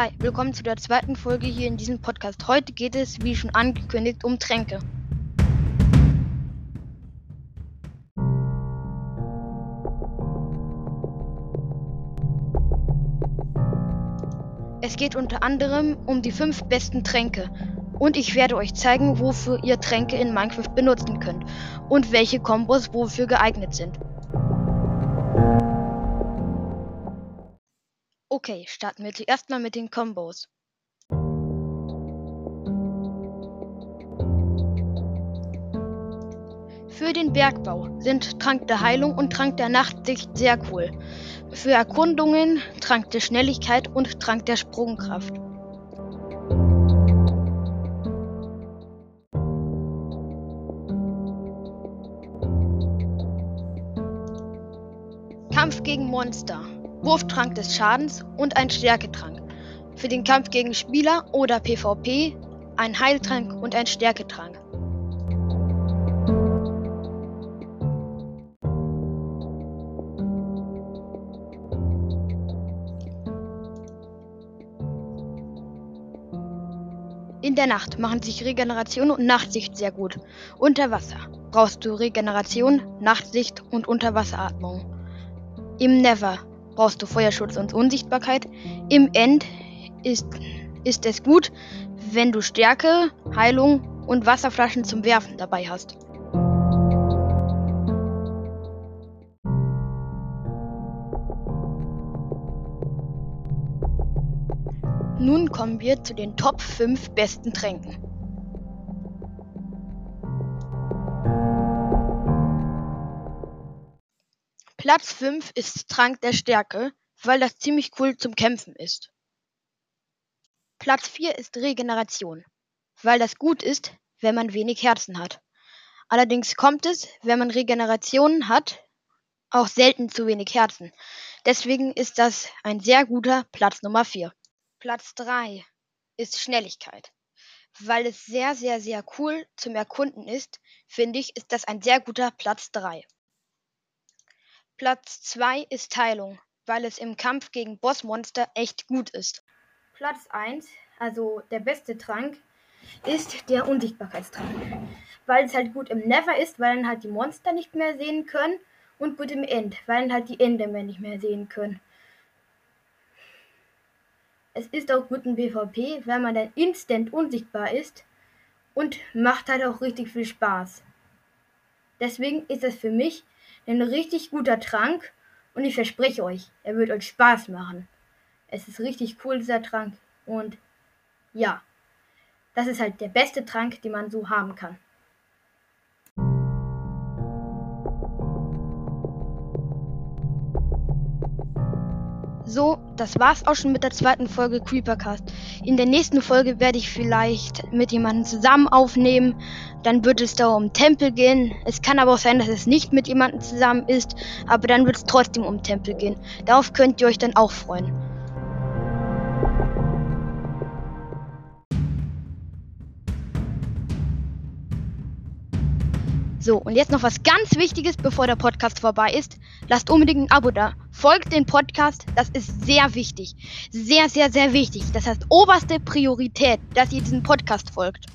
Hi, willkommen zu der zweiten Folge hier in diesem Podcast. Heute geht es, wie schon angekündigt, um Tränke. Es geht unter anderem um die fünf besten Tränke. Und ich werde euch zeigen, wofür ihr Tränke in Minecraft benutzen könnt und welche Kombos wofür geeignet sind. Okay, starten wir zuerst mal mit den Kombos. Für den Bergbau sind Trank der Heilung und Trank der Nachtsicht sehr cool. Für Erkundungen Trank der Schnelligkeit und Trank der Sprungkraft. Kampf gegen Monster. Wurftrank des Schadens und ein Stärketrank. Für den Kampf gegen Spieler oder PvP ein Heiltrank und ein Stärketrank. In der Nacht machen sich Regeneration und Nachtsicht sehr gut. Unter Wasser brauchst du Regeneration, Nachtsicht und Unterwasseratmung. Im Never brauchst du Feuerschutz und Unsichtbarkeit. Im End ist, ist es gut, wenn du Stärke, Heilung und Wasserflaschen zum Werfen dabei hast. Nun kommen wir zu den Top 5 besten Tränken. Platz 5 ist Trank der Stärke, weil das ziemlich cool zum Kämpfen ist. Platz 4 ist Regeneration, weil das gut ist, wenn man wenig Herzen hat. Allerdings kommt es, wenn man Regeneration hat, auch selten zu wenig Herzen. Deswegen ist das ein sehr guter Platz Nummer 4. Platz 3 ist Schnelligkeit. Weil es sehr, sehr, sehr cool zum Erkunden ist, finde ich, ist das ein sehr guter Platz 3. Platz 2 ist Teilung, weil es im Kampf gegen Bossmonster echt gut ist. Platz 1, also der beste Trank, ist der Unsichtbarkeitstrank. Weil es halt gut im Never ist, weil dann halt die Monster nicht mehr sehen können und gut im End, weil dann halt die Endermen nicht mehr sehen können. Es ist auch gut im PvP, weil man dann instant unsichtbar ist und macht halt auch richtig viel Spaß. Deswegen ist es für mich ein richtig guter Trank und ich verspreche euch, er wird euch Spaß machen. Es ist richtig cool, dieser Trank. Und ja, das ist halt der beste Trank, den man so haben kann. So, das war's auch schon mit der zweiten Folge Creepercast. In der nächsten Folge werde ich vielleicht mit jemandem zusammen aufnehmen. Dann wird es da um Tempel gehen. Es kann aber auch sein, dass es nicht mit jemandem zusammen ist, aber dann wird es trotzdem um Tempel gehen. Darauf könnt ihr euch dann auch freuen. So, und jetzt noch was ganz Wichtiges, bevor der Podcast vorbei ist. Lasst unbedingt ein Abo da. Folgt den Podcast, das ist sehr wichtig. Sehr, sehr, sehr wichtig. Das heißt oberste Priorität, dass ihr diesen Podcast folgt.